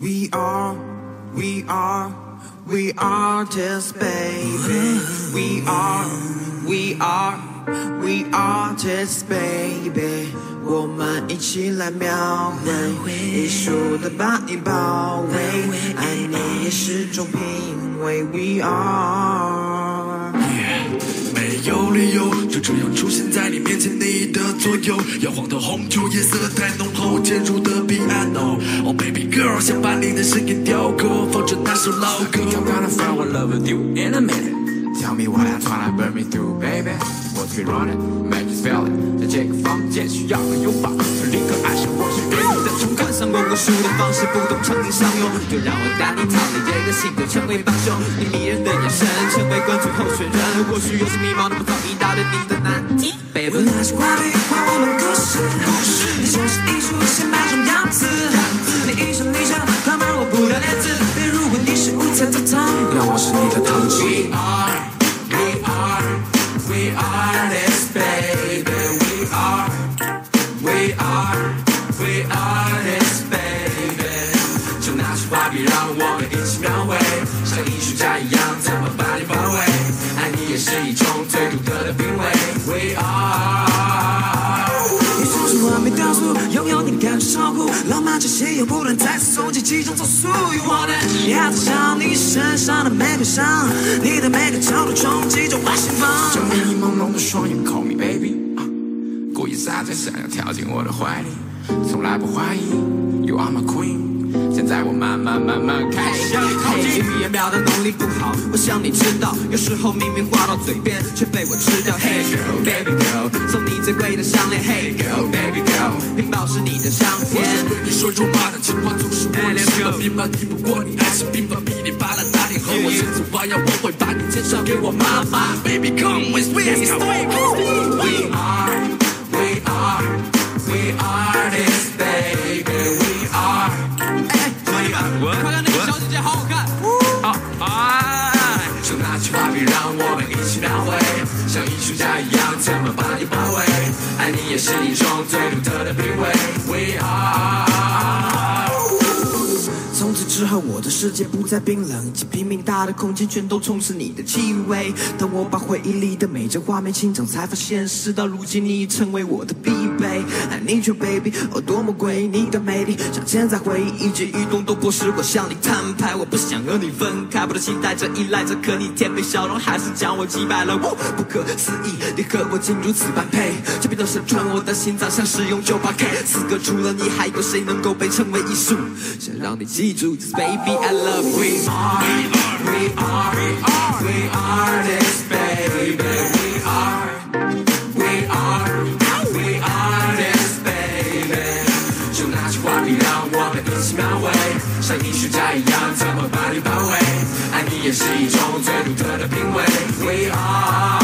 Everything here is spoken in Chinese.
We are, we are, we are just baby. We are, we are, we are just baby. 我们一起来描绘，艺术的把你包围，爱你也是种品味。We are。没有理由就这样出现在你面前，左右，摇晃的红酒颜色太浓厚，渐入的 piano。Oh baby girl，想把你的声音雕刻，放着那首老歌。I'm gonna fall in love with you in a minute. Tell me what I'm trying to burn me through, baby. What's been running, make you feel it. 在这个房间需要个拥抱，立刻爱上我是对你的冲动。观赏过无数的方式，不懂场景相拥，就让我带你逃离这个星球，成为帮凶。你迷人的眼神，成为关注候选人。或许有些迷茫的不早已答对你的难题，baby。是艺术，先摆种样子。你一声一声，快骂我不要脸子。如果你是五彩的糖，让我是你的糖 We。are, we are, we are this baby. We are, we are, we are this baby. 就拿出画笔，让我们一起描绘，像艺术家一样，怎么把你包围？爱你也是一种最独特的品味。We are. 有你的感觉超酷，浪漫气息又不能再次从其中走速。You want it？你还在想你身上的玫瑰香，你的每个角度冲击着我心房。就你朦胧的双眼，call me baby，啊故意撒娇想要跳进我的怀里，从来不怀疑，You are my queen。现在我慢慢慢慢开始向你靠近。语言表达能力不好，我想你知道，有时候明明话到嘴边，却被我吃掉。Hey girl, baby girl，送你最贵的项链。Hey girl, baby girl，屏保是你的相片。对你说肉麻的情话总是我的心病吧，敌不过你爱情病吧，比你巴拉打点和我千次万要，我会把你介绍给我妈妈。Baby come with me，We are, we are, we are this baby. We are. 哎，兄弟们，快看那个小姐姐好好看。就拿起画笔，让我们一起描绘，像艺术家一样，怎么把你包围？是你也是一种最独特的品味。We are。之后，我的世界不再冰冷，几平米大的空间全都充斥你的气味。当我把回忆里的每张画面清场，才发现事到如今，你已成为我的必备。I need you baby，哦多么贵，你的魅力镶嵌在回忆，一举一动都迫使我向你摊牌。我不想和你分开，我的期待着，依赖着，可你甜美笑容还是将我击败了。哦，不可思议，你和我竟如此般配，这边都是穿我的心脏像使用九八 K。此刻除了你，还有谁能够被称为艺术？想让你记住 ，This baby I love you。We are, we are, we are, we are this baby. We are, we are, we are this baby. 就拿起画笔，让我们一起描绘，像艺术家一样，怎么把你包围？爱你也是一种最独特的品味。We are。